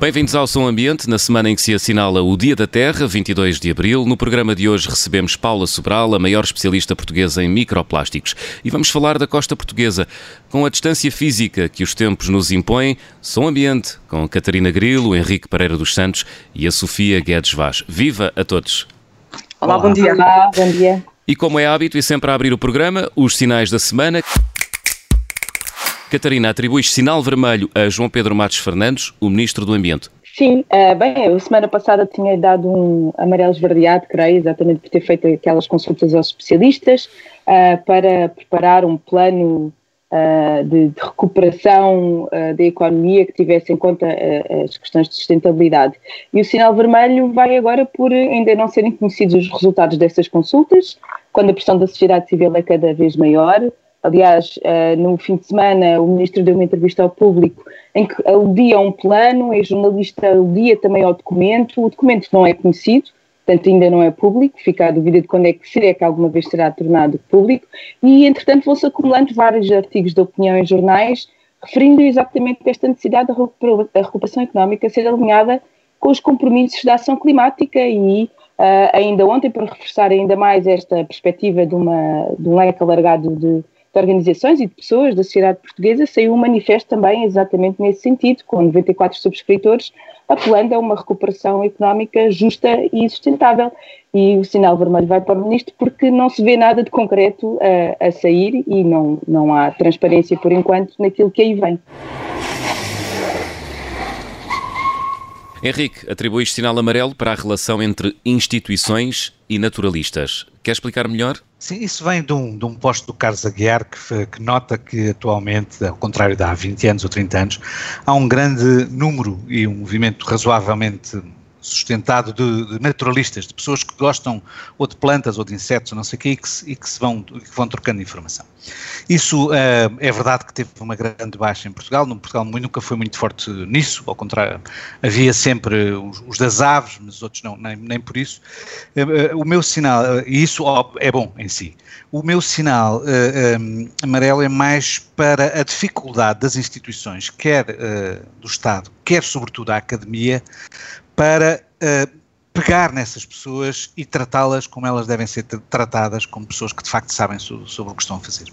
Bem-vindos ao Som Ambiente, na semana em que se assinala o Dia da Terra, 22 de abril. No programa de hoje recebemos Paula Sobral, a maior especialista portuguesa em microplásticos. E vamos falar da costa portuguesa. Com a distância física que os tempos nos impõem, Som Ambiente, com a Catarina Grilo, o Henrique Pereira dos Santos e a Sofia Guedes Vaz. Viva a todos! Olá, Olá. bom dia. Olá, bom dia. E como é hábito e sempre a abrir o programa, os sinais da semana. Catarina, atribuis sinal vermelho a João Pedro Matos Fernandes, o Ministro do Ambiente. Sim, uh, bem, eu semana passada tinha dado um amarelo esverdeado, creio, exatamente por ter feito aquelas consultas aos especialistas uh, para preparar um plano uh, de, de, recuperação da economia que tivesse em conta as questões de sustentabilidade. E o sinal vermelho vai agora por ainda não serem conhecidos os resultados dessas consultas, quando a pressão da sociedade civil é cada vez maior, Aliás, eh, no fim de semana, o ministro deu uma entrevista ao público em que aludia a um plano, o jornalista aludia também ao documento. O documento não é conhecido, portanto, ainda não é público, fica a dúvida de quando é que será que alguma vez será tornado público. E, entretanto, vão-se acumulando vários artigos de opinião em jornais referindo exatamente esta necessidade da recuperação económica ser alinhada com os compromissos da ação climática e Uh, ainda ontem, para reforçar ainda mais esta perspectiva de, uma, de um leque alargado de, de organizações e de pessoas da sociedade portuguesa, saiu um manifesto também exatamente nesse sentido, com 94 subscritores, apelando a uma recuperação económica justa e sustentável. E o sinal vermelho vai para o Ministro porque não se vê nada de concreto a, a sair e não, não há transparência, por enquanto, naquilo que aí vem. Henrique, atribuis sinal amarelo para a relação entre instituições e naturalistas. Quer explicar melhor? Sim, isso vem de um, de um posto do Carlos Aguiar que, que, nota que atualmente, ao contrário de há 20 anos ou 30 anos, há um grande número e um movimento razoavelmente sustentado de, de, naturalistas, de pessoas que gostam ou de plantas ou de insetos, não sei o quê, e que, e que se vão, que vão trocando informação. Isso uh, é verdade que teve uma grande baixa em Portugal, no Portugal nunca foi muito forte nisso, ao contrário, havia sempre os, os das aves, mas os outros não, nem, nem por isso. Uh, uh, o meu sinal, e isso é bom em si, o meu sinal um, amarelo é mais para a dificuldade das instituições, quer do Estado, quer sobretudo da academia, para uh, pegar nessas pessoas e tratá-las como elas devem ser tratadas, como pessoas que de facto sabem so sobre o que estão a fazer.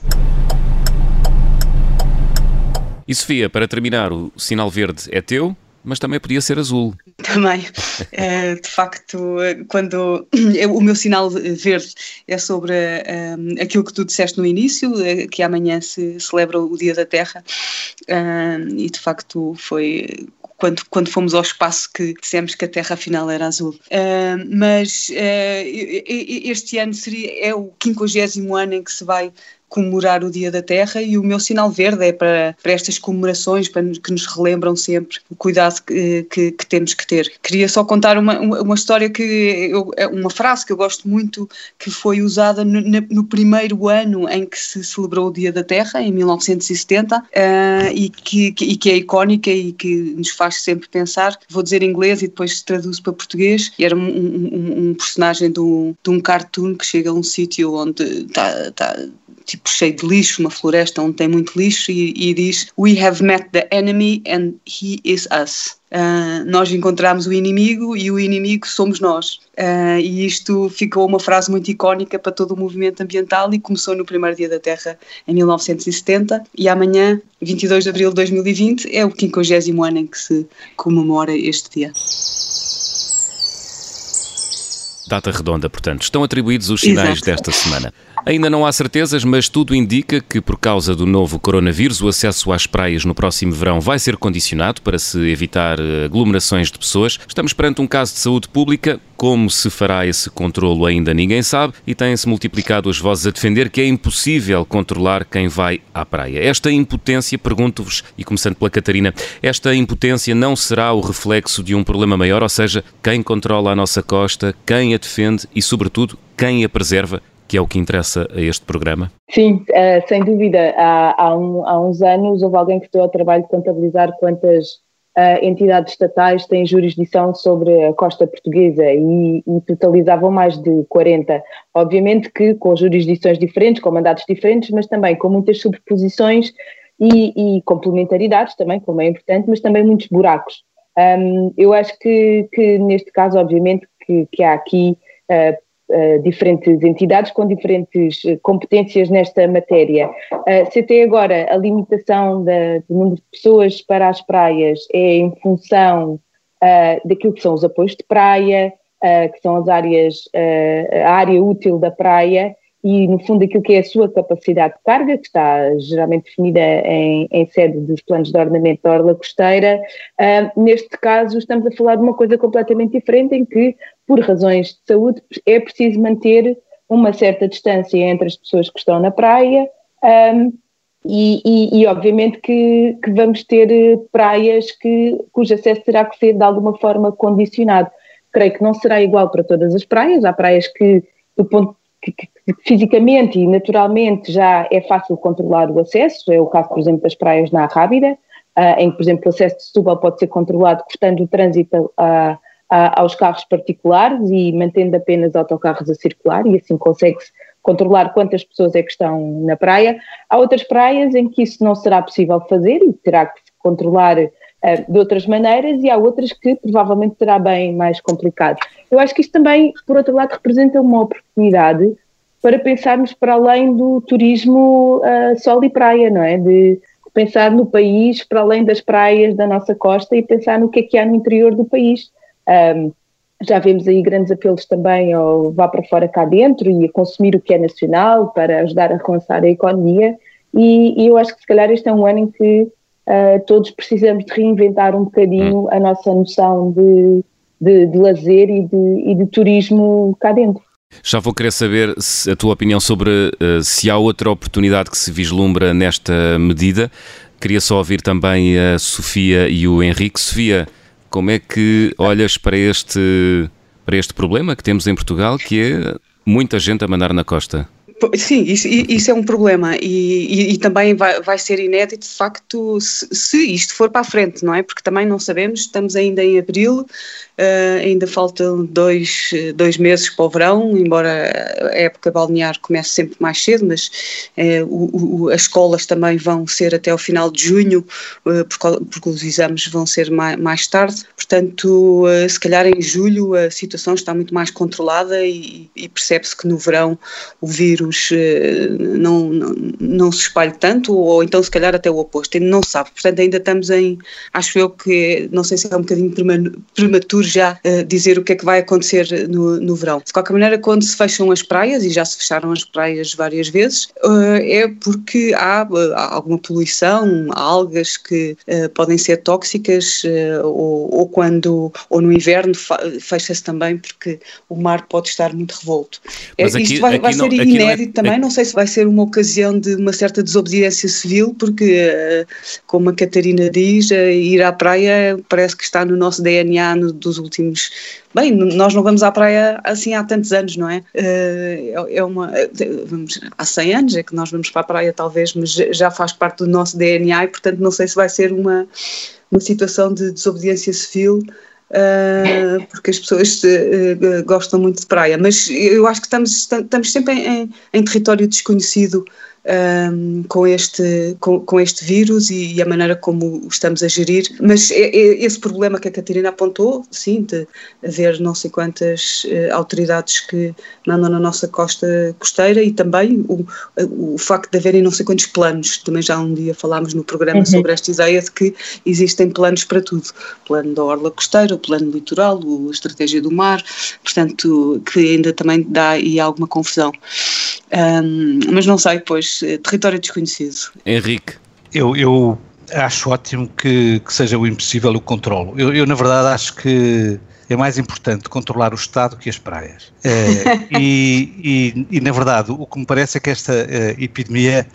E Sofia, para terminar, o sinal verde é teu, mas também podia ser azul. Também. Uh, de facto, quando o meu sinal verde é sobre aquilo que tu disseste no início, que amanhã se celebra o Dia da Terra, e de facto foi quando, quando fomos ao espaço que dissemos que a Terra afinal era azul. Uh, mas uh, este ano seria, é o 50 ano em que se vai comemorar o Dia da Terra e o meu sinal verde é para, para estas comemorações, para que nos relembram sempre o cuidado que, que, que temos que ter. Queria só contar uma, uma história que, eu, é uma frase que eu gosto muito, que foi usada no, no primeiro ano em que se celebrou o Dia da Terra, em 1970, uh, e, que, que, e que é icónica e que nos faz sempre pensar. Vou dizer em inglês e depois se traduz para português. E era um, um, um personagem de um, de um cartoon que chega a um sítio onde está. tá tipo cheio de lixo, uma floresta onde tem muito lixo e, e diz We have met the enemy and he is us. Uh, nós encontramos o inimigo e o inimigo somos nós. Uh, e isto ficou uma frase muito icónica para todo o movimento ambiental e começou no primeiro dia da Terra em 1970 e amanhã, 22 de abril de 2020, é o 50 ano em que se comemora este dia. Data redonda, portanto. Estão atribuídos os sinais Exato. desta semana. Ainda não há certezas, mas tudo indica que, por causa do novo coronavírus, o acesso às praias no próximo verão vai ser condicionado para se evitar eh, aglomerações de pessoas. Estamos perante um caso de saúde pública Como se fará esse controlo ainda ninguém sabe e têm-se multiplicado as vozes a defender que é impossível controlar quem vai à praia. Esta impotência, pergunto-vos, e começando pela Catarina, esta impotência não será o reflexo de um problema maior, ou seja, quem controla a nossa costa, quem a defende e, sobretudo, quem a preserva? que é o que interessa a este programa? Sim, uh, sem dúvida. Há, há, um, há, uns anos houve alguém que deu ao trabalho de contabilizar quantas uh, entidades estatais têm jurisdição sobre a costa portuguesa e, e, totalizavam mais de 40. Obviamente que com jurisdições diferentes, com mandatos diferentes, mas também com muitas sobreposições e, e complementaridades também, como é importante, mas também muitos buracos. Um, eu acho que, que, neste caso, obviamente, que, que há aqui uh, Uh, diferentes entidades com diferentes uh, competências nesta matéria. Uh, se até agora a limitação da, do número de pessoas para as praias é em função daquilo que são os apoios de praia, que são as áreas, a área útil da praia, e, no fundo, aquilo que é a sua capacidade de carga, que está geralmente definida em, em sede dos planos de ordenamento da orla costeira, uh, neste caso estamos a falar de uma coisa completamente diferente, em que, por razões de saúde, é preciso manter uma certa distância entre as pessoas que estão na praia. Um, e, e, e, obviamente que, que, vamos ter praias que, cujo acesso terá que ser de alguma forma condicionado. Creio que não será igual para todas as praias, há praias que, do ponto que, fisicamente e naturalmente já é fácil controlar o acesso, é o caso, por exemplo, das praias na Rábida, uh, em que, por exemplo, o acesso de Setúbal pode ser controlado cortando o trânsito uh, aos carros particulares e mantendo apenas autocarros a circular, e assim consegue-se controlar quantas pessoas é que estão na praia. Há outras praias em que isso não será possível fazer e terá que se controlar uh, de outras maneiras, e há outras que provavelmente será bem mais complicado. Eu acho que isto também, por outro lado, representa uma oportunidade para pensarmos para além do turismo uh, sol e praia, não é? De pensar no país para além das praias da nossa costa e pensar no que é que há no interior do país. Um, já vemos aí grandes apelos também ao vá para fora cá dentro e a consumir o que é nacional para ajudar a relançar a economia e, e eu acho que se calhar este é um ano em que uh, todos precisamos de reinventar um bocadinho hum. a nossa noção de, de, de lazer e de, e de turismo cá dentro. Já vou querer saber a tua opinião sobre uh, se há outra oportunidade que se vislumbra nesta medida. Queria só ouvir também a Sofia e o Henrique. Sofia, como é que olhas para este, para este problema que temos em Portugal, que é muita gente a mandar na costa? Sim, isso, isso, é um problema e, e, e também vai, vai, ser inédito de facto se, se, isto for para a frente, não é? Porque também não sabemos, estamos ainda em abril, Uh, ainda faltam dois, dois meses para o verão, embora a época balnear comece sempre mais cedo, mas uh, o, o, as escolas também vão ser até ao final de junho, uh, porque, porque, os exames vão ser mais, mais tarde. Portanto, se calhar em julho a situação está muito mais controlada e, e percebe-se que no verão o vírus não, não, não se espalha tanto, ou então se calhar até o oposto, ainda não sabe. Portanto, ainda estamos em, acho eu que, não sei se é um bocadinho prematuro já uh, dizer o que é que vai acontecer no, no verão. De qualquer maneira, quando se fecham as praias, e já se fecharam as praias várias vezes, uh, é porque há, uh, alguma poluição, algas que podem ser tóxicas, ou, ou, quando, ou no inverno fecha-se também porque o mar pode estar muito revolto. Mas aqui, Isto vai, vai ser não, inédito é, também, é... não sei se vai ser uma ocasião de uma certa desobediência civil, porque, como a Catarina diz, ir à praia parece que está no nosso DNA no, dos últimos. Bem, nós não vamos à praia assim há tantos anos, não é? Eh, é, é uma. Vamos, há 100 anos é que nós vamos para a praia, talvez, mas já faz parte do nosso DNA e, portanto, não sei se vai ser uma, uma situação de desobediência civil. Uh, porque as pessoas uh, gostam muito de praia, mas eu acho que estamos, estamos sempre em, em território desconhecido um, com, este, com, com, este vírus e, e, a maneira como o estamos a gerir. Mas é, é esse problema que a Catarina apontou, sim, de haver não sei quantas uh, autoridades que mandam na nossa costa costeira e também o, o facto de haverem não sei quantos planos. Também já um dia falámos no programa uhum. sobre esta ideia de que existem planos para tudo: plano da orla costeira, o plano litoral, a estratégia do mar, portanto, que ainda também dá aí alguma confusão. Um, mas não sei, pois, eh, território desconhecido. Henrique. Eu, eu acho ótimo que, que seja o impossível o controlo. Eu, eu, na verdade, acho que é mais importante controlar o Estado que as praias. Uh, e, e, e, na verdade, o que me parece é que esta uh, epidemia,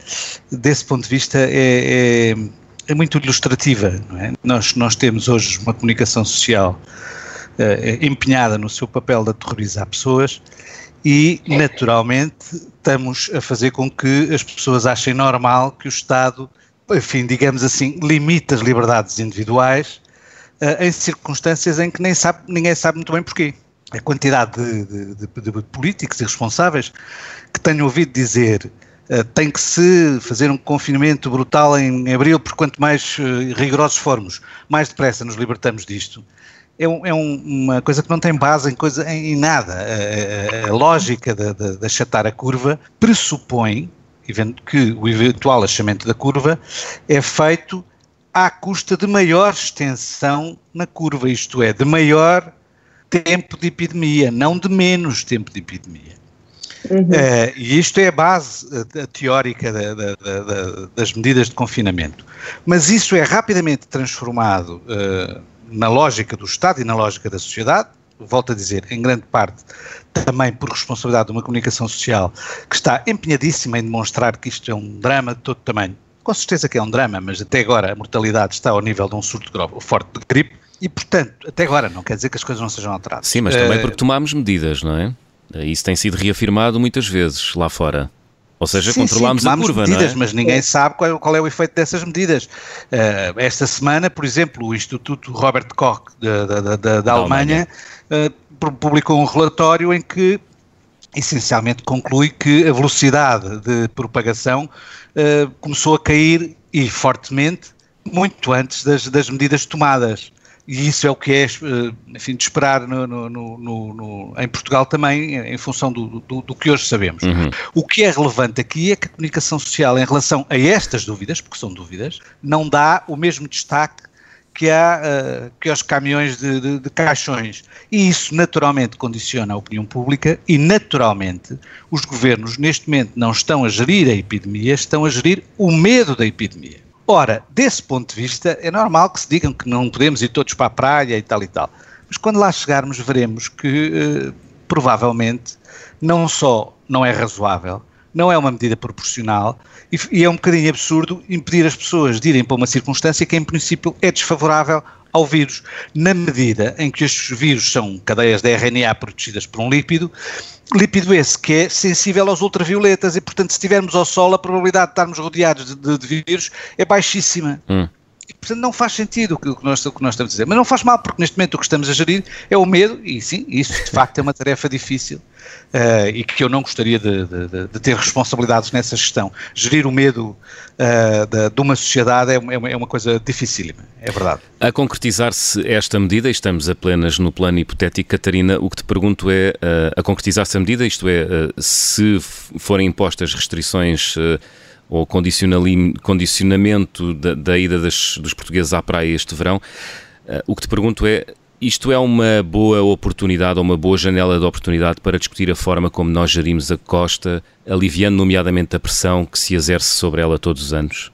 desse ponto de vista, é, é, é muito ilustrativa. É? Nós, nós temos hoje uma comunicação social uh, empenhada no seu papel de aterrorizar pessoas e, naturalmente, estamos a fazer com que as pessoas achem normal que o Estado, enfim, digamos assim, limite as liberdades individuais uh, em circunstâncias em que nem sabe, ninguém sabe muito bem porquê. A quantidade de, de, de, de políticos e responsáveis que tenho ouvido dizer uh, tem que se fazer um confinamento brutal em, abril, porque quanto mais uh, rigorosos formos, mais depressa nos libertamos disto é, um, é um, uma coisa que não tem base em, coisa, em, nada. A, a, a lógica de, de, de, achatar a curva pressupõe que o eventual achamento da curva é feito à custa de maior extensão na curva, isto é, de maior tempo de epidemia, não de menos tempo de epidemia. Uhum. Uh, e isto é a base a, a teórica da, da, da, das medidas de confinamento. Mas isso é rapidamente transformado uh, na lógica do Estado e na lógica da sociedade, volto a dizer, em grande parte também por responsabilidade de uma comunicação social que está empenhadíssima em demonstrar que isto é um drama de todo tamanho. Com certeza que é um drama, mas até agora a mortalidade está ao nível de um surto forte de gripe e, portanto, até agora não quer dizer que as coisas não sejam alteradas. Sim, mas também uh, porque tomámos medidas, não é? Isso tem sido reafirmado muitas vezes lá fora. Ou seja, sim, controlamos sim, a curva, medidas, é? Mas ninguém sabe qual, qual, é o efeito dessas medidas. Uh, esta semana, por exemplo, o Instituto Robert Koch da, da, da, da, da Alemanha, Alemanha. Uh, publicou um relatório em que essencialmente conclui que a velocidade de propagação uh, começou a cair e fortemente muito antes das, das medidas tomadas e isso é o que é, eh, enfim, de esperar no, no, no, em Portugal também, em função do, do, do que hoje sabemos. Uhum. O que é relevante aqui é que a comunicação social, em relação a estas dúvidas, porque são dúvidas, não dá o mesmo destaque que, há, uh, que aos caminhões de, de, de, caixões. E isso naturalmente condiciona a opinião pública e naturalmente os governos neste momento não estão a gerir a epidemia, estão a gerir o medo da epidemia. Ora, desse ponto de vista, é normal que se digam que não podemos ir todos para a praia e tal e tal. Mas quando lá chegarmos, veremos que eh, provavelmente não só não é razoável, não é uma medida proporcional e, e, é um bocadinho absurdo impedir as pessoas de irem para uma circunstância que, em princípio, é desfavorável ao vírus, na medida em que estes vírus são cadeias de RNA protegidas por um lípido, lípido esse que é sensível aos ultravioletas e, portanto, se estivermos ao sol, a probabilidade de estarmos rodeados de, de, de vírus é baixíssima. Hum. E, portanto, não faz sentido o que, nós, o que nós estamos a dizer. Mas não faz mal, porque neste momento o que estamos a gerir é o medo, e sim, isso de facto é uma tarefa difícil uh, e que eu não gostaria de, de, de, ter responsabilidades nessa gestão. Gerir o medo uh, de, de, uma sociedade é, é, é, uma coisa dificílima, é verdade. A concretizar-se esta medida, estamos apenas no plano hipotético, Catarina, o que te pergunto é, uh, a concretizar-se a medida, isto é, se forem impostas restrições ou condicionamento da, da ida das, dos portugueses à praia este verão. Uh, o que te pergunto é: isto é uma boa oportunidade ou uma boa janela de oportunidade para discutir a forma como nós gerimos a costa, aliviando nomeadamente a pressão que se exerce sobre ela todos os anos?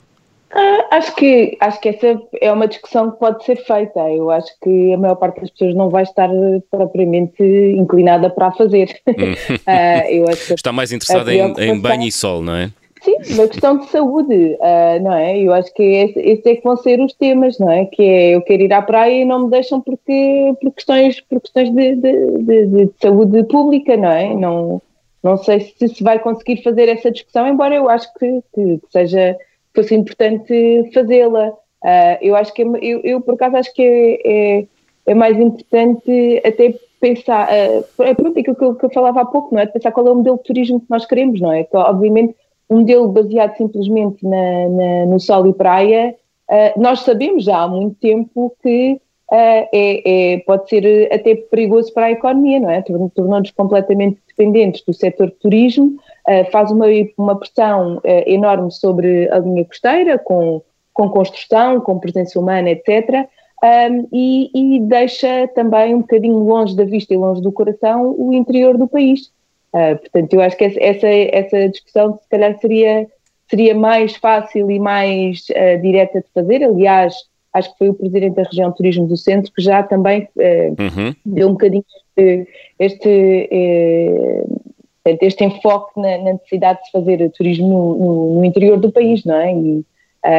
Ah, acho que, acho que essa é uma discussão que pode ser feita. Eu acho que a maior parte das pessoas não vai estar propriamente inclinada para a fazer. uh, Está mais interessada em, em banho e sol, não é? Sim, uma questão de saúde, uh, não é? Eu acho que esses esse é que vão ser os temas, não é? Que é eu quero ir à praia e não me deixam porque, por questões, por questões de, de, de, de saúde pública, não é? Não, não sei se se vai conseguir fazer essa discussão, embora eu acho que, que, que seja fosse importante fazê-la. Uh, eu acho que é, eu, eu, por acaso acho que é, é, é mais importante até pensar, uh, é pronto, aquilo que eu, que eu falava há pouco, não é? De pensar qual é o modelo de turismo que nós queremos, não é? Que, obviamente um modelo baseado simplesmente na, na, no sol e praia, uh, nós sabemos já há muito tempo que uh, é, é, pode ser até perigoso para a economia, não é? Tornando-nos completamente dependentes do setor de turismo, uh, faz uma, uma pressão enorme sobre a linha costeira, com, com construção, com presença humana, etc., um, e, e, deixa também um bocadinho longe da vista e longe do coração o interior do país. Uh, portanto, eu acho que essa, essa discussão se calhar seria, seria mais fácil e mais uh, direta de fazer. Aliás, acho que foi o presidente da região turismo do centro que já também eh, uhum. deu um bocadinho este, este, eh, este enfoque na, na, necessidade de se fazer turismo no, no, interior do país, não é? E uh,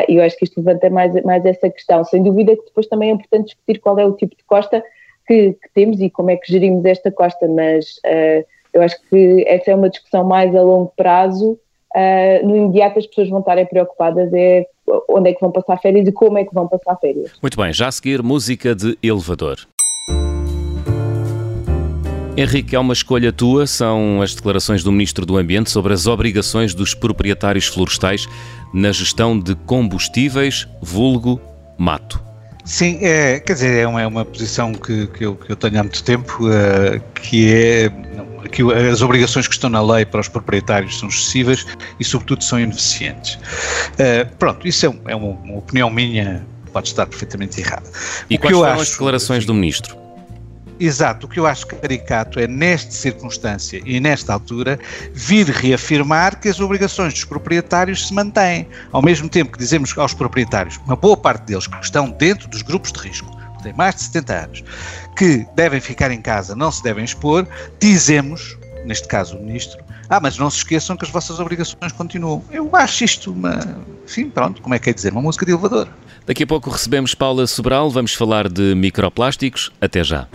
eu acho que isto levanta mais, mais essa questão. Sem dúvida que depois também é importante discutir qual é o tipo de costa que, que temos e como é que gerimos esta costa, mas uh, eu acho que essa é uma discussão mais a longo prazo. Uh, no imediato as pessoas vão estar preocupadas é onde é que vão passar férias e como é que vão passar férias. Muito bem, já a seguir música de elevador. Henrique, é uma escolha tua, são as declarações do Ministro do Ambiente sobre as obrigações dos proprietários florestais na gestão de combustíveis, vulgo, mato. Sim, é, quer dizer, é uma, é uma posição que, que, eu, que eu tenho há muito tempo, uh, que é que as obrigações que estão na lei para os proprietários são excessivas e, sobretudo, são ineficientes. Uh, pronto, isso é, é uma, uma, opinião minha, pode estar perfeitamente errada. E o quais foram acho, as declarações do Ministro? Exato, o que eu acho caricato é, nesta circunstância e nesta altura, vir reafirmar que as obrigações dos proprietários se mantêm. Ao mesmo tempo que dizemos aos proprietários, uma boa parte deles que estão dentro dos grupos de risco, têm mais de 70 anos, que devem ficar em casa, não se devem expor, dizemos, neste caso o Ministro, ah, mas não se esqueçam que as vossas obrigações continuam. Eu acho isto uma. Enfim, pronto, como é que é dizer? Uma música de elevador. Daqui a pouco recebemos Paula Sobral, vamos falar de microplásticos. Até já.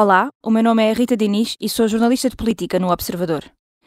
Olá, o meu nome é Rita Diniz e sou jornalista de política no Observador.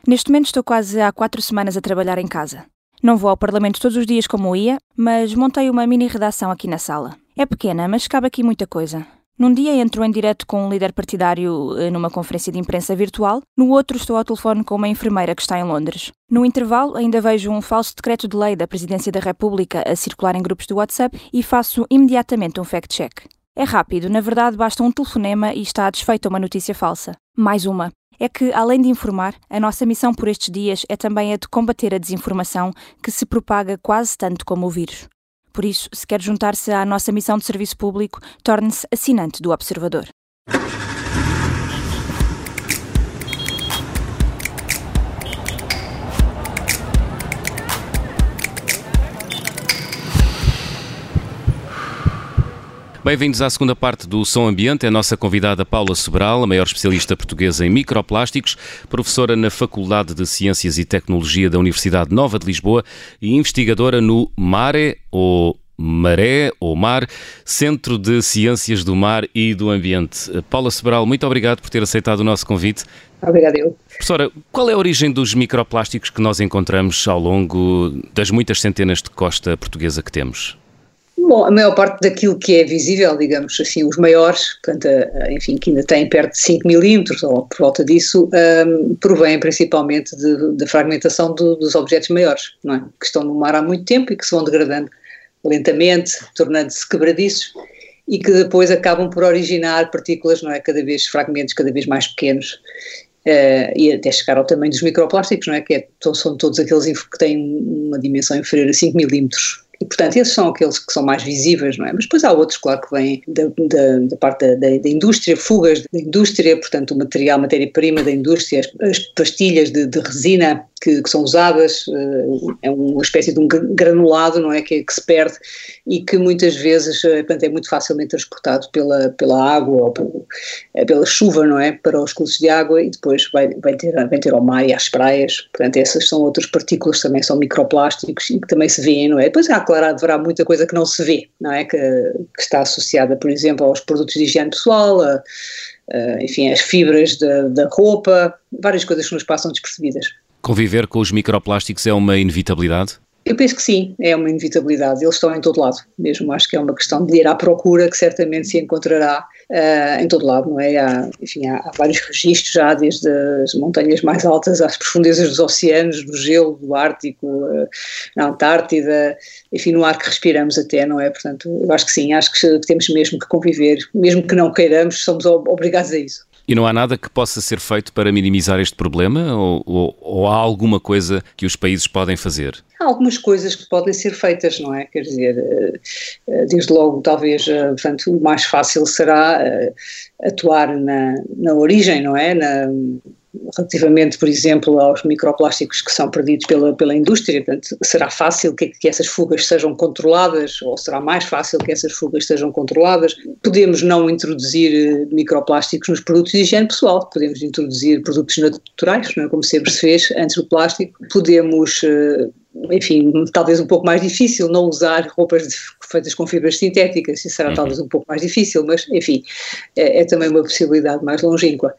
Neste momento estou quase há quatro semanas a trabalhar em casa. Não vou ao Parlamento todos os dias como ia, mas montei uma mini redação aqui na sala. É pequena, mas cabe aqui muita coisa. Num dia entro em direto com um líder partidário eh, numa conferência de imprensa virtual, no outro estou ao telefone com uma enfermeira que está em Londres. No intervalo, ainda vejo um falso decreto de lei da Presidência da República a circular em grupos do WhatsApp e faço imediatamente um fact-check. É rápido, na verdade basta um telefonema e está desfeita uma notícia falsa. Mais uma. É que, além de informar, a nossa missão por estes dias é também a de combater a desinformação que se propaga quase tanto como o vírus. Por isso, se quer juntar-se à nossa missão de serviço público, torne-se assinante do Observador. Bem-vindos à segunda parte do Som Ambiente. É a nossa convidada Paula Sobral, a maior especialista portuguesa em microplásticos, professora na Faculdade de Ciências e Tecnologia da Universidade Nova de Lisboa e investigadora no MARE, ou Maré ou Mar, Centro de Ciências do Mar e do Ambiente. Paula Sobral, muito obrigado por ter aceitado o nosso convite. Obrigada eu. Professora, qual é a origem dos microplásticos que nós encontramos ao longo das muitas centenas de costa portuguesa que temos? Bom, a maior parte daquilo que é visível, digamos assim, os maiores, portanto, enfim, que ainda têm perto de 5 milímetros ou por volta disso, um, provém principalmente da fragmentação do, dos objetos maiores, é? que estão no mar há muito tempo e que se vão degradando lentamente, tornando-se quebradiços e que depois acabam por originar partículas, não é? Cada vez, fragmentos cada vez mais pequenos uh, e até chegar ao tamanho dos microplásticos, não é? Que é, são todos aqueles que têm uma dimensão inferior a 5 milímetros e, portanto, esses são aqueles que são mais visíveis, não é? Mas depois há outros, claro, que vêm da, da, da parte da, da, indústria, fugas da indústria, portanto, o material, matéria-prima da indústria, as, as pastilhas de, de resina que, que, são usadas, uh, é uma espécie de um granulado, não é? Que, que se perde e que muitas vezes uh, portanto, é muito facilmente transportado pela, pela água ou pelo, uh, pela chuva, não é? Para os cursos de água e depois vai, vai, ter, vai ter ao mar e às praias. Portanto, essas são outras partículas também, são microplásticos e que também se vêem, não é? Depois há, claro, haverá muita coisa que não se vê, não é? Que, que está associada, por exemplo, aos produtos de higiene pessoal, a, a, enfim, as fibras da, da roupa, várias coisas que nos passam despercebidas. Conviver com os microplásticos é uma inevitabilidade? Eu penso que sim, é uma inevitabilidade. Eles estão em todo lado, mesmo acho que é uma questão de ir à procura, que certamente se encontrará uh, em todo lado, não é? Há, enfim, há, há, vários registros já, desde as montanhas mais altas às profundezas dos oceanos, do gelo, do Ártico, uh, na Antártida, enfim, no ar que respiramos até, não é? Portanto, eu acho que sim, acho que temos mesmo que conviver, mesmo que não queiramos, somos obrigados a isso. E não há nada que possa ser feito para minimizar este problema? Ou, ou, ou, há alguma coisa que os países podem fazer? Há algumas coisas que podem ser feitas, não é? Quer dizer, eh, eh, desde logo, talvez, eh, portanto, o mais fácil será atuar na, na origem, não é? Na, relativamente, por exemplo, aos microplásticos que são perdidos pela, pela indústria, portanto, será fácil que, que essas fugas sejam controladas ou será mais fácil que essas fugas sejam controladas. Podemos não introduzir eh, microplásticos nos produtos de higiene pessoal, podemos introduzir produtos naturais, é? como sempre se fez antes do plástico. Podemos eh, enfim, talvez um pouco mais difícil não usar roupas de, feitas com fibras sintéticas, isso será uhum. talvez um pouco mais difícil, mas enfim, é, é também uma possibilidade mais longínqua.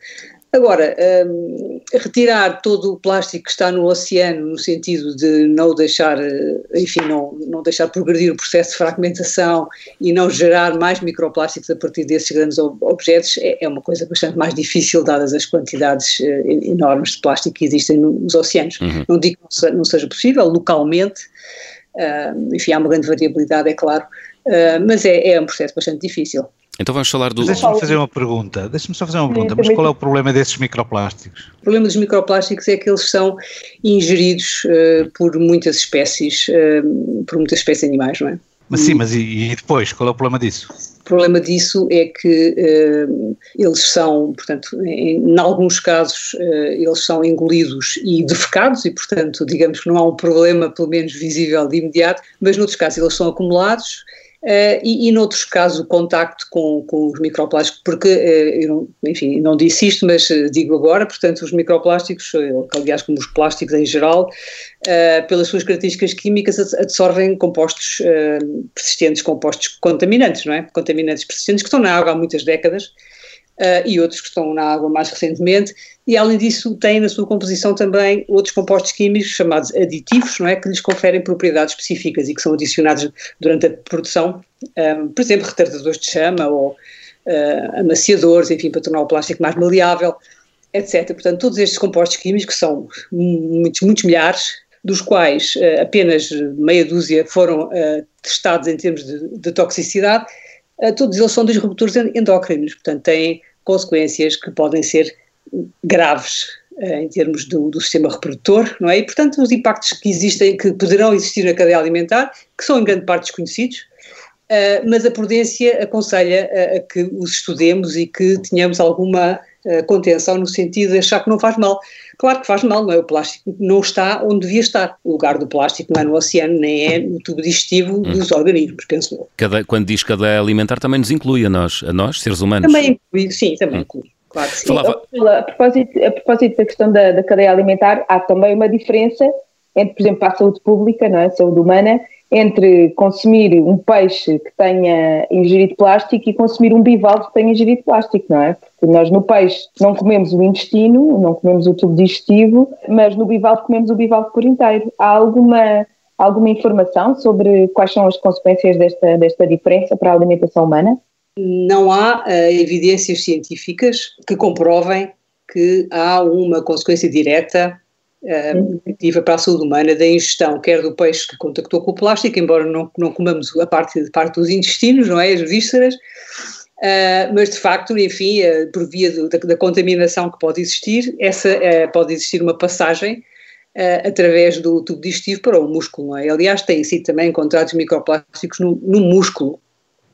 Agora, um, retirar todo o plástico que está no oceano, no sentido de não deixar, eh, enfim, não, não deixar progredir o processo de fragmentação e não gerar mais microplásticos a partir desses grandes objetos, é, é uma coisa bastante mais difícil, dadas as quantidades uh, enormes de plástico que existem nos oceanos. Uhum. Não digo que não seja possível, localmente, uh, enfim, há uma grande variabilidade, é claro, uh, mas é, é um processo bastante difícil. Então vamos falar do. Deixa-me fazer uma pergunta. Deixa-me só fazer uma pergunta. Mas qual é o problema desses microplásticos? O problema dos microplásticos é que eles são ingeridos uh, por muitas espécies, uh, por muitas espécies animais, não é? Mas sim, mas e, e, depois? Qual é o problema disso? O problema disso é que uh, eles são, portanto, em, em alguns casos, eles são engolidos e defecados, e, portanto, digamos que não há um problema, pelo menos visível de imediato, mas noutros casos eles são acumulados Uh, e, e, noutros casos, o contacto com, com os microplásticos, porque, uh, não, enfim, não disse isto, mas uh, digo agora, portanto, os microplásticos, aliás, como os plásticos em geral, pelas suas características químicas, absorvem compostos persistentes, compostos contaminantes, não é? Contaminantes persistentes que estão na água há muitas décadas uh, e outros que estão na água mais recentemente, e além disso têm na sua composição também outros compostos químicos chamados aditivos, não é, que lhes conferem propriedades específicas e que são adicionados durante a produção, um, eh, por exemplo, retardadores de chama ou uh, amaciadores, enfim, para tornar o plástico mais maleável, etc. Portanto, todos estes compostos químicos, que são muitos, muitos milhares, dos quais uh, apenas meia dúzia foram testados em termos de, de toxicidade, todos eles são disruptores endócrinos, portanto têm consequências que podem ser graves uh, em termos do, do, sistema reprodutor, não é? E, portanto, os impactos que existem, que poderão existir na cadeia alimentar, que são em grande parte desconhecidos, uh, mas a prudência aconselha a que os estudemos e que tenhamos alguma contenção no sentido de achar que não faz mal. Claro que faz mal, não é? O plástico não está onde devia estar. O lugar do plástico não é no oceano, nem é no tubo digestivo hum. dos organismos, penso eu. Cada, quando diz cadeia alimentar, também nos inclui a nós, a nós, seres humanos. Também inclui, sim, também hum. inclui. Claro que sim. Falava... A, propósito, a propósito da questão da, da cadeia alimentar, há também uma diferença entre, por exemplo, a saúde pública, não é? a saúde humana, entre consumir um peixe que tenha ingerido plástico e consumir um bivalve que tenha ingerido plástico, não é? Porque nós no peixe não comemos o intestino, não comemos o tubo digestivo, mas no bivalve comemos o bivalve por inteiro. Há alguma, alguma informação sobre quais são as consequências desta, desta diferença para a alimentação humana? Não há uh, evidências científicas que comprovem que há uma consequência direta negativa para a saúde humana da ingestão, quer do peixe que contactou com o plástico, embora não, não comamos a parte, parte dos intestinos, não é? As vísceras, uh, mas de facto, enfim, uh, por via do, da, da, contaminação que pode existir, essa uh, pode existir uma passagem através do tubo digestivo para o músculo, não é? Aliás, têm sido também encontrados microplásticos no, no músculo,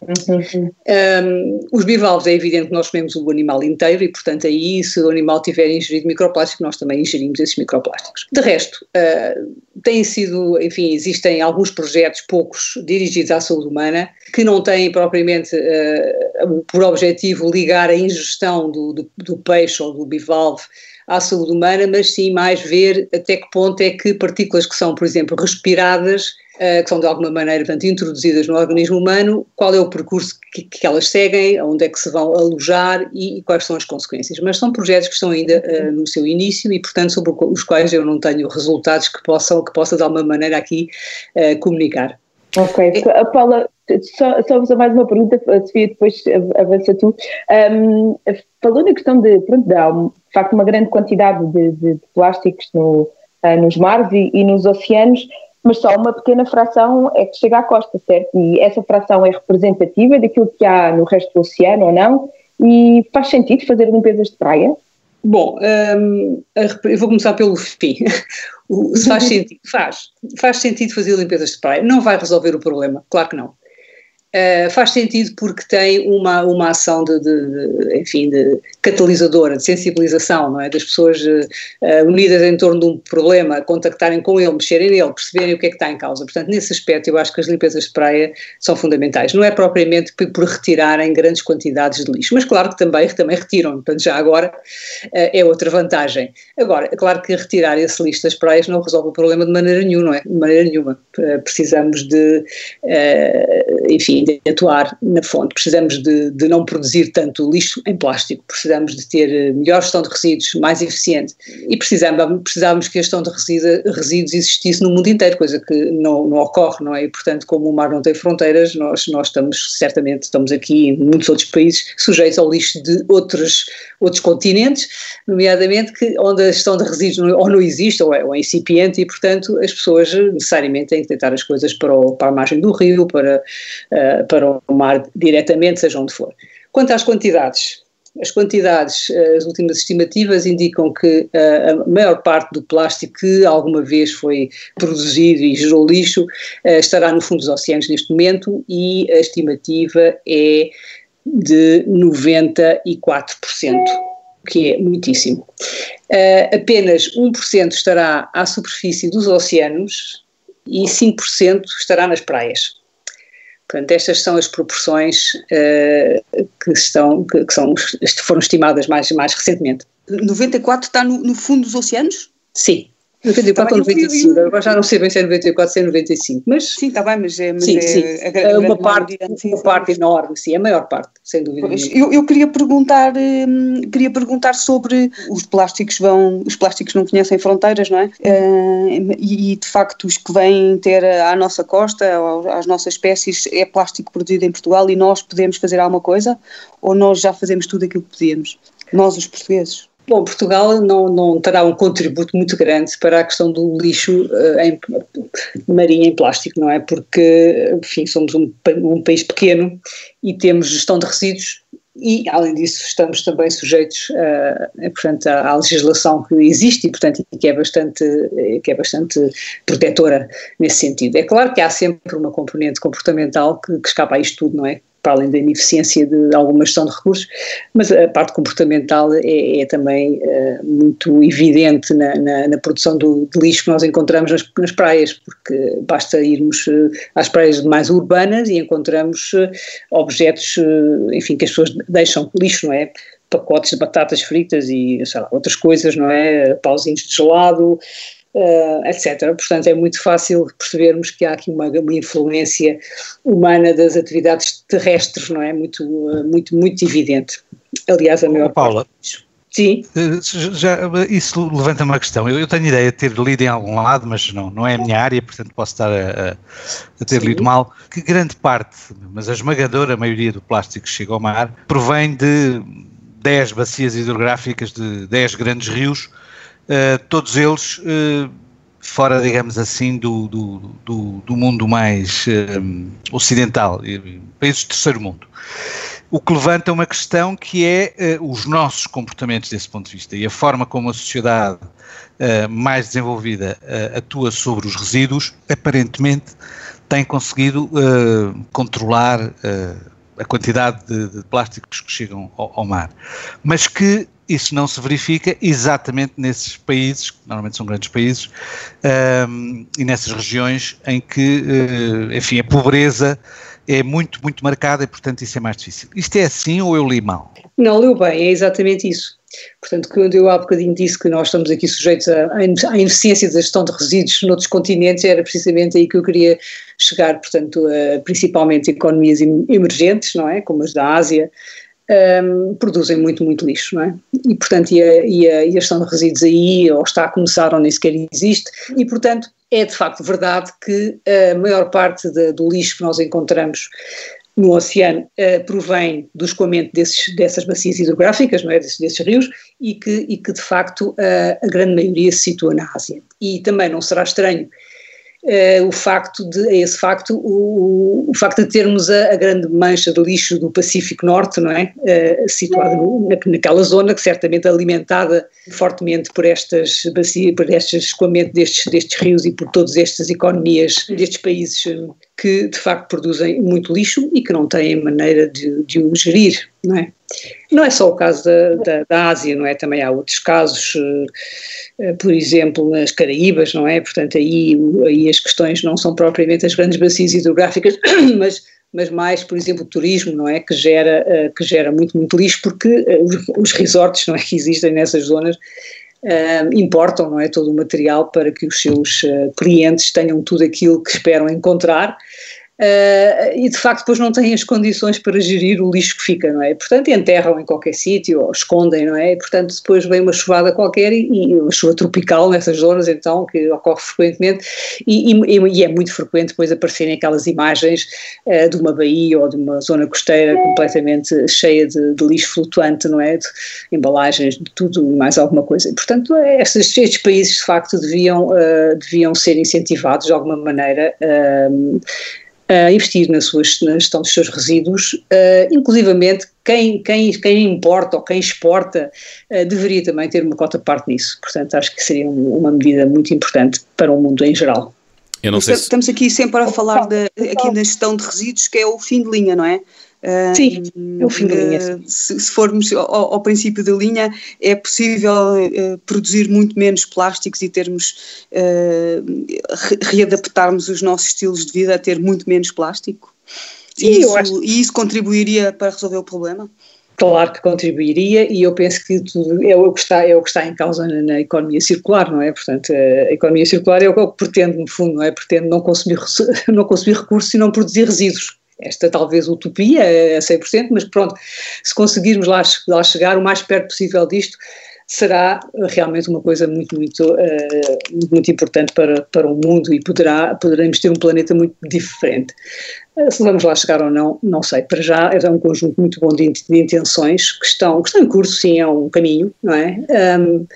Uhum. Um, os bivalves é evidente que nós comemos o animal inteiro e, portanto, aí se o animal tiver ingerido microplástico, nós também ingerimos esses microplásticos. De resto, uh, têm sido, enfim, existem alguns projetos, poucos, dirigidos à saúde humana, que não têm propriamente uh, por objetivo ligar a ingestão do, do, do peixe ou do bivalve à saúde humana, mas sim mais ver até que ponto é que partículas que são, por exemplo, respiradas que são de alguma maneira portanto, introduzidas no organismo humano, qual é o percurso que, que elas seguem, onde é que se vão alojar e, e, quais são as consequências. Mas são projetos que estão ainda uh, no seu início e, portanto, sobre os quais eu não tenho resultados que possam, que possa de alguma maneira aqui uh, comunicar. Ok, a Paula, só, só mais uma pergunta, Sofia, depois avança tu. Um, falou na questão de, pronto, há de facto uma grande quantidade de, de, de plásticos no, uh, nos mares e, e, nos oceanos mas só uma pequena fração é que chega à costa, certo? E essa fração é representativa daquilo que há no resto do oceano ou não? E faz sentido fazer limpezas de praia? Bom, um, eu vou começar pelo fim. faz sentido, faz. Faz sentido fazer limpezas de praia. Não vai resolver o problema, claro que não. Uh, faz sentido porque tem uma, uma ação de, de, de, enfim, de catalisadora, de sensibilização, não é? Das pessoas uh, unidas em torno de um problema, contactarem com ele, mexerem nele, perceberem o que é que está em causa. Portanto, nesse aspecto, eu acho que as limpezas de praia são fundamentais. Não é propriamente por, por retirarem grandes quantidades de lixo, mas claro que também, também retiram. Portanto, já agora uh, é outra vantagem. Agora, é claro que retirar esse lixo das praias não resolve o problema de maneira nenhuma, não é? De maneira nenhuma. precisamos de, enfim, de atuar na fonte. Precisamos de, de, não produzir tanto lixo em plástico, precisamos de ter eh, melhor gestão de resíduos, mais eficiente e precisamos, precisamos que a gestão de resíduos existisse no mundo inteiro, coisa que não, não ocorre, não é? E, portanto, como o mar não tem fronteiras, nós, nós estamos, certamente, estamos aqui em muitos outros países sujeitos ao lixo de outros, outros continentes, nomeadamente que, onde a gestão de resíduos ou não existe ou é, ou é incipiente e, portanto, as pessoas necessariamente têm que tentar as coisas para, o, para a margem do rio, para, uh, para o mar diretamente, seja onde for. Quanto às quantidades, as quantidades, eh, as últimas estimativas indicam que eh, a maior parte do plástico que alguma vez foi produzido e gerou lixo eh, estará no fundo dos oceanos neste momento e a estimativa é de 94%, que é muitíssimo. Apenas 1% estará à superfície dos oceanos e 5% estará nas praias. Portanto, estas são as proporções uh, que, estão, que, que, são, foram estimadas mais, mais recentemente. 94 está no, no fundo dos oceanos? Sim. 94 ou 95, agora já não sei bem se é 94 se é 95, mas... Sim, está bem, mas é, mas sim, é sim. A, a uma, parte, sim, uma parte enorme, sim, a maior parte, sem dúvida. Eu, eu, queria perguntar, hum, queria perguntar sobre os plásticos vão, os plásticos não conhecem fronteiras, não é? Uh, e, e, de facto os que vêm ter à nossa costa, às nossas espécies, é plástico produzido em Portugal e nós podemos fazer alguma coisa ou nós já fazemos tudo aquilo que podíamos? Nós, os portugueses? Bom, Portugal não, não terá um contributo muito grande para a questão do lixo uh, em, marinho em plástico, não é? Porque, enfim, somos um, um país pequeno e temos gestão de resíduos e, além disso, estamos também sujeitos uh, portanto, à, à, legislação que existe e, portanto, que é, bastante, que é bastante protetora nesse sentido. É claro que há sempre uma componente comportamental que, que escapa a isto tudo, não é? Para além da ineficiência de alguma gestão de recursos, mas a parte comportamental é, é também uh, muito evidente na, na, na produção do, de lixo que nós encontramos nas, nas praias, porque basta irmos uh, às praias mais urbanas e encontramos uh, objetos, enfim, que as pessoas deixam lixo, não é? Pacotes de batatas fritas e lá, outras coisas, não é? Pauzinhos de gelado, uh, etc. Portanto, é muito fácil percebermos que há aqui uma, uma influência humana das atividades terrestres, não é? Muito, uh, muito, muito evidente. Aliás, a maior Paula, parte. Sim. Eh, já, isso levanta uma questão. Eu, eu, tenho ideia de ter lido em algum lado, mas não, não é a minha área, portanto posso estar a, a ter Sim. lido mal, que grande parte, mas a esmagadora maioria do plástico que chega ao mar, provém de 10 bacias hidrográficas de 10 grandes rios uh, todos eles uh, fora, digamos assim, do, do, do, do mundo mais uh, ocidental, países do terceiro mundo. O que levanta uma questão que é os nossos comportamentos desse ponto de vista e a forma como a sociedade mais desenvolvida atua sobre os resíduos, aparentemente tem conseguido controlar a quantidade de, de, plásticos que chegam ao, ao, mar, mas que isso não se verifica exatamente nesses países, que normalmente são grandes países, um, e nessas regiões em que, uh, enfim, a pobreza é muito, muito marcada e, portanto, isso é mais difícil. Isto é assim ou eu li mal? Não, leu bem, é exatamente isso. Portanto, quando eu há bocadinho disse que nós estamos aqui sujeitos à, ineficiência da gestão de resíduos noutros continentes, era precisamente aí que eu queria chegar, portanto, a, principalmente economias emergentes, não é, como as da Ásia, um, produzem muito, muito lixo, não é? E, portanto, e a, gestão de resíduos aí, ou está a começar, ou nem sequer existe, e, portanto, é de facto verdade que a maior parte de, do lixo que nós encontramos no oceano uh, provém do escoamento desses, dessas bacias hidrográficas, não é, desses, desses rios, e que, e que de facto uh, a grande maioria se situa na Ásia. E também não será estranho Uh, o facto de, esse facto, o, o facto de termos a, a, grande mancha de lixo do Pacífico Norte, não é? Uh, situada na, naquela zona que certamente alimentada fortemente por estas bacias, por este escoamento destes, destes rios e por todas estas economias destes países que de facto produzem muito lixo e que não têm maneira de, de o gerir, não é? Não é só o caso da, da, da Ásia, não é? Também há outros casos, uh, por exemplo, nas Caraíbas, não é? Portanto, aí, aí as questões não são propriamente as grandes bacias hidrográficas, mas mas mais, por exemplo, o turismo, não é? Que gera, uh, que gera muito, muito lixo, porque os resorts, não é? Que existem nessas zonas uh, importam, não é? Todo o material para que os seus clientes tenham tudo aquilo que esperam encontrar Uh, e de facto depois não têm as condições para gerir o lixo que fica, não é? Portanto, enterram em qualquer sítio ou escondem, não é? E, portanto, depois vem uma chuvada qualquer e, e, uma chuva tropical nessas zonas, então, que ocorre frequentemente e, e, é muito frequente depois aparecerem aquelas imagens uh, de uma baía ou de uma zona costeira completamente cheia de, de lixo flutuante, não é? De embalagens, de tudo e mais alguma coisa. E, portanto, estes, estes países de facto deviam, uh, deviam ser incentivados de alguma maneira a investir na, sua, na gestão dos seus resíduos, uh, inclusivamente quem, quem, quem importa ou quem exporta uh, deveria também ter uma cota parte nisso. Portanto, acho que seria uma medida muito importante para o mundo em geral. Eu não sei se... Estamos aqui sempre a falar de, aqui na gestão de resíduos, que é o fim de linha, não é? Sim, é o fim de linha. Se, se formos ao, ao, princípio da linha, é possível uh, produzir muito menos plásticos e termos, uh, re readaptarmos os nossos estilos de vida a ter muito menos plástico? Sim, e, isso, acho... e isso contribuiria para resolver o problema? Claro que contribuiria e eu penso que tudo é o que está, é o que está em causa na, na, economia circular, não é? Portanto, a economia circular é o que pretende, no fundo, não é? Pretende não consumir, não consumir recursos e não produzir resíduos esta talvez utopia a 100%, mas pronto, se conseguirmos lá, lá chegar o mais perto possível disto, será realmente uma coisa muito, muito, uh, muito importante para, para o mundo e poderá, poderemos ter um planeta muito diferente. Se vamos lá chegar ou não, não sei. Para já é um conjunto muito bom de, de intenções que estão, que estão em curso, sim, é um caminho, não é? Um,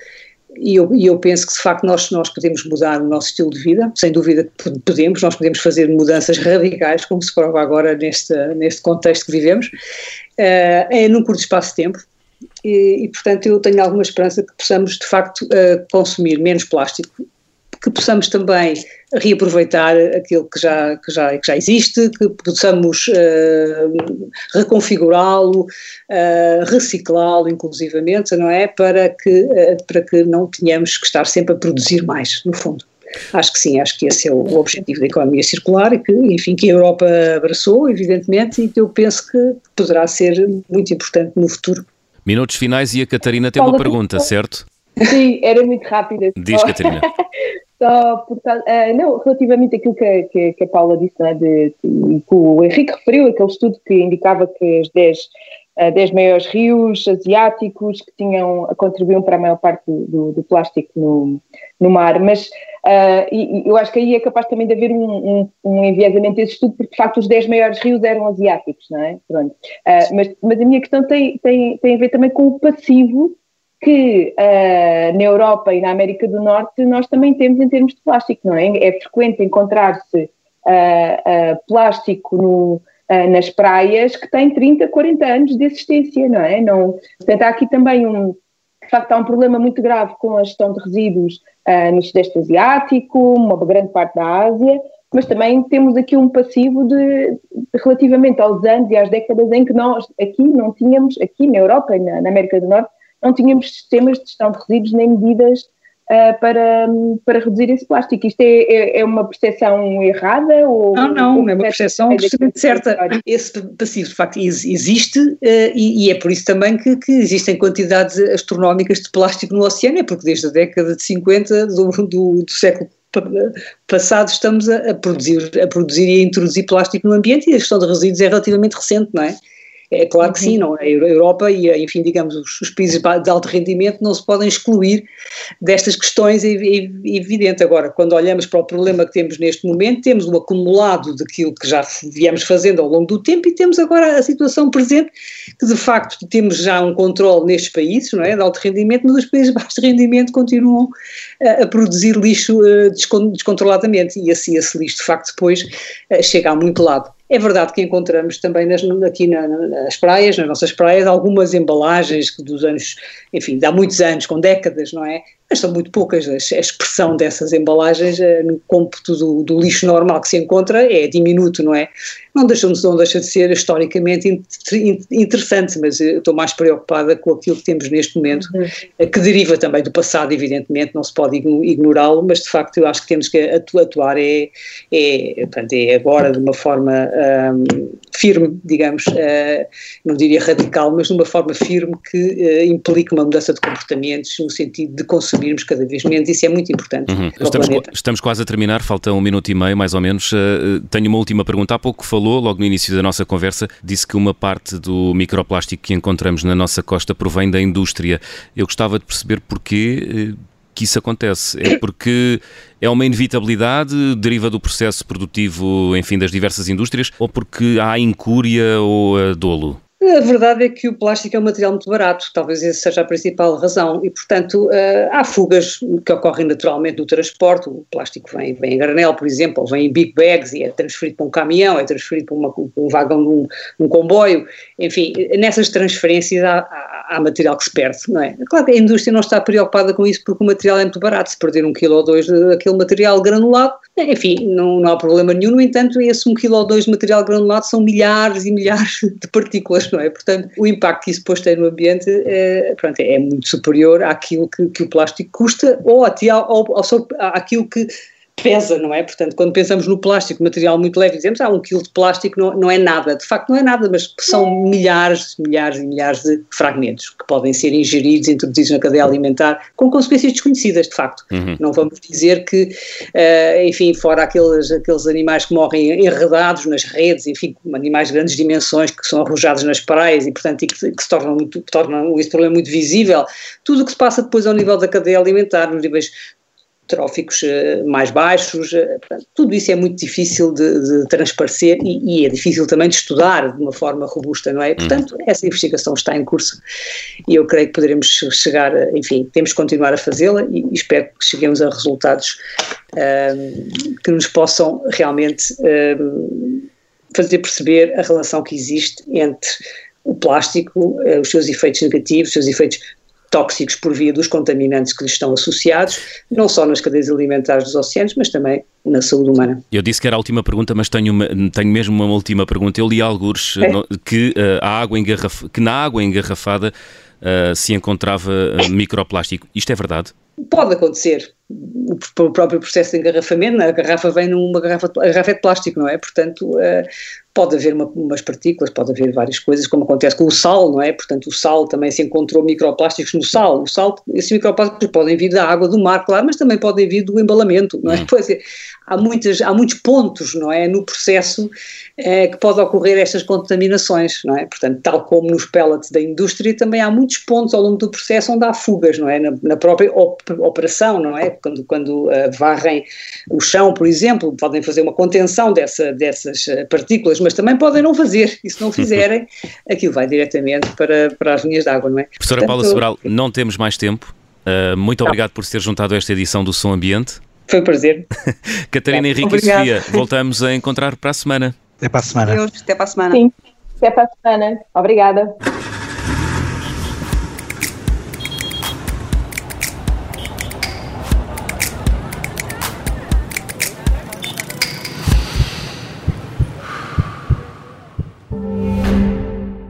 e eu, e eu, penso que de facto nós, nós podemos mudar o nosso estilo de vida, sem dúvida podemos, nós podemos fazer mudanças radicais, como se prova agora neste, neste contexto que vivemos, uh, é num curto espaço de tempo, e, e, portanto eu tenho alguma esperança que possamos de facto uh, consumir menos plástico, que possamos também reaproveitar aquilo que já, que já, que já existe, que possamos uh, reconfigurá-lo, uh, reciclá-lo inclusivamente, não é? Para que, uh, para que não tenhamos que estar sempre a produzir mais, no fundo. Acho que sim, acho que esse é o objetivo da economia circular e que, enfim, que a Europa abraçou, evidentemente, e que eu penso que poderá ser muito importante no futuro. Minutos finais e a Catarina tem uma pergunta, certo? Sim, era muito rápida. Diz, Catarina. Só por uh, não, relativamente àquilo que, que, que a Paula disse, né, de, de, que o Henrique referiu, aquele estudo que indicava que as 10, uh, 10 maiores rios asiáticos que tinham, contribuíam para a maior parte do, do plástico no, no mar, mas uh, e, eu acho que aí é capaz também de haver um, um, um enviesamento desse estudo, porque de facto os 10 maiores rios eram asiáticos, não é? Pronto. Mas, mas a minha questão tem, tem, tem a ver também com o passivo que uh, na Europa e na América do Norte nós também temos em termos de plástico, não é? É frequente encontrar-se uh, uh, plástico no, nas praias que tem 30, 40 anos de existência, não é? Não, portanto, há aqui também um, de facto, há um problema muito grave com a gestão de resíduos no Sudeste Asiático, uma grande parte da Ásia, mas também temos aqui um passivo de, relativamente aos anos e às décadas em que nós aqui não tínhamos, aqui na Europa e na, na América do Norte, não tínhamos sistemas de gestão de resíduos nem medidas uh, para, para reduzir esse plástico. Isto é, é, é uma percepção errada? Ou, não, não, ou é uma percepção absolutamente certa. Esse passivo, de facto, existe uh, e, e, é por isso também que, que, existem quantidades astronómicas de plástico no oceano, é porque desde a década de 50 do, do, do século passado estamos a, a, produzir, a produzir e a introduzir plástico no ambiente e a gestão de resíduos é relativamente recente, não é? É claro que sim, não é? A Europa e, enfim, digamos, os, os, países de alto rendimento não se podem excluir destas questões, é, é, evidente. Agora, quando olhamos para o problema que temos neste momento, temos um acumulado daquilo que já viemos fazendo ao longo do tempo e temos agora a situação presente que, de facto, temos já um controle nestes países, não é? De alto rendimento, mas os países de baixo rendimento continuam a, a produzir lixo uh, descontroladamente e assim esse lixo, de facto, depois uh, chega a muito lado. É verdade que encontramos também nas, aqui na, nas praias, nas nossas praias, algumas embalagens que dos anos, enfim, de há muitos anos, com décadas, não é? Mas são muito poucas. A expressão dessas embalagens eh, no cômputo do, do, lixo normal que se encontra é diminuto, não é? Não deixa, não deixa de ser historicamente interessante, mas eu estou mais preocupada com aquilo que temos neste momento, uhum. Eh, que deriva também do passado, evidentemente, não se pode ignorá-lo, mas de facto eu acho que temos que atuar é, é, portanto, é agora de uma forma um, firme, digamos, uh, não diria radical, mas de uma forma firme que uh, implique uma mudança de comportamentos no sentido de cada vez menos. Isso é muito importante. Uhum. Estamos, estamos, quase a terminar, falta um minuto e meio, mais ou menos. Uh, tenho uma última pergunta. Há pouco falou, logo no início da nossa conversa, disse que uma parte do microplástico que encontramos na nossa costa provém da indústria. Eu gostava de perceber porquê que isso acontece? É porque é uma inevitabilidade, deriva do processo produtivo, enfim, das diversas indústrias, ou porque há incúria ou dolo? A verdade é que o plástico é um material muito barato, talvez essa seja a principal razão, e portanto uh, há fugas que ocorrem naturalmente no transporte, o plástico vem, vem em granel, por exemplo, ou vem em big bags e é transferido para um caminhão, é transferido para, uma, um vagão de um, comboio, enfim, nessas transferências há, há, há, material que se perde, não é? Claro que a indústria não está preocupada com isso porque o material é muito barato, se perder um quilo ou dois daquele material granulado, enfim, não, não há problema nenhum, no entanto esse um quilo ou dois de material granulado são milhares e milhares de partículas, não é? Portanto, o impacto que isso depois tem no ambiente é, pronto, é muito superior àquilo que, que o plástico custa ou até ao, ao, ao, àquilo que pesa, não é? Portanto, quando pensamos no plástico, material muito leve, dizemos, ah, um quilo de plástico não, não é nada. De facto, não é nada, mas são milhares, milhares e milhares de fragmentos que podem ser ingeridos, introduzidos na cadeia alimentar, com consequências desconhecidas, de facto. Uhum. Não vamos dizer que, uh, enfim, fora aqueles, aqueles animais que morrem enredados nas redes, enfim, animais de grandes dimensões que são arrojados nas praias e, portanto, e que, que se tornam, muito, tornam esse problema muito visível, tudo o que se passa depois ao nível da cadeia alimentar, nos níveis tróficos eh, mais baixos, eh, portanto, tudo isso é muito difícil de, de transparecer e, e, é difícil também de estudar de uma forma robusta, não é? Uhum. Portanto, essa investigação está em curso e eu creio que poderemos chegar, enfim, temos que continuar a fazê-la e espero que cheguemos a resultados um, que nos possam realmente um, fazer perceber a relação que existe entre o plástico, eh, os seus efeitos negativos, os seus efeitos tóxicos por via dos contaminantes que lhes estão associados, não só nas cadeias alimentares dos oceanos, mas também na saúde humana. Eu disse que era a última pergunta, mas tenho, uma, tenho mesmo uma última pergunta. Eu li alguns é. que, uh, a água engarraf... que na água engarrafada uh, se encontrava uh, microplástico. Isto é verdade? Pode acontecer. O próprio processo de engarrafamento, a garrafa vem numa garrafa, a garrafa é de plástico, não é? Portanto, Pode haver uma, umas partículas, pode haver várias coisas, como acontece com o sal, não é? Portanto, o sal também se encontrou microplásticos no sal. O sal, esses microplásticos podem vir da água do mar, claro, mas também podem vir do embalamento, não é? Hum. Pois é, há, muitas, há muitos pontos, não é? No processo é, que pode ocorrer estas contaminações, não é? Portanto, tal como nos pellets da indústria, também há muitos pontos ao longo do processo onde há fugas, não é? Na, na própria op operação, não é? Quando, quando uh, varrem o chão, por exemplo, podem fazer uma contenção dessa, dessas uh, partículas mas também podem não fazer, e se não fizerem, aquilo vai diretamente para, para as linhas de água, não é? Professora Portanto, Paula Sobral, não temos mais tempo. Uh, muito não. obrigado por ter juntado a esta edição do Som Ambiente. Foi um prazer. Catarina, Henrique Obrigado. e Sofia, voltamos a encontrar para a semana. Até para a semana. Deus, até para a semana. Sim, até para a semana. Obrigada.